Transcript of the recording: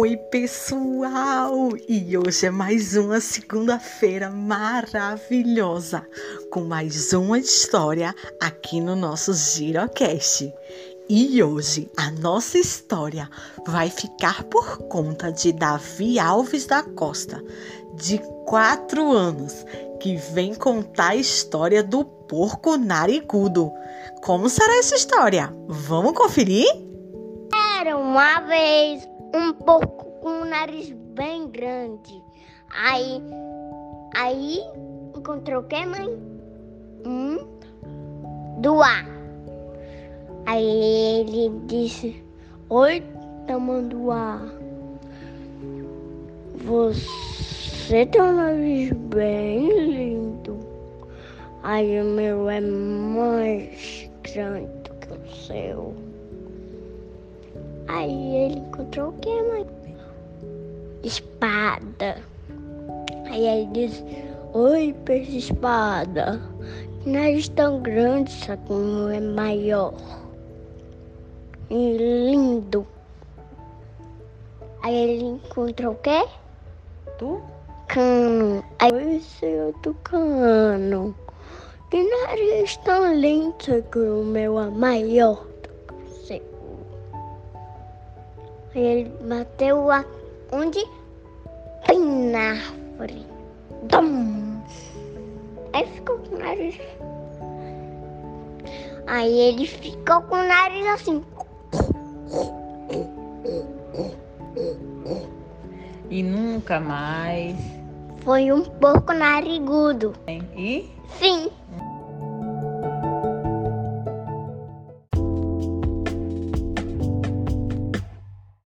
Oi, pessoal! E hoje é mais uma segunda-feira maravilhosa com mais uma história aqui no nosso Girocast. E hoje a nossa história vai ficar por conta de Davi Alves da Costa, de 4 anos, que vem contar a história do porco narigudo. Como será essa história? Vamos conferir? Era uma vez um porco com um nariz bem grande. Aí, aí encontrou o que, mãe? Um doar. Aí ele disse: Oi, tamanduá. Você tem um nariz bem lindo. Aí o meu é mais grande que o seu. Aí ele encontrou o que, mãe? Espada. Aí ele disse: Oi, peixe espada. Que nariz tão grande, só que é maior. E lindo. Aí ele encontrou o quê? Tucano. Aí Oi, seu tucano. Que nariz tão lindo, só que o meu é maior ele bateu a... onde? Bem na árvore. Dum! Aí ficou com o nariz. Aí ele ficou com o nariz assim. E nunca mais. Foi um porco narigudo. E Fim.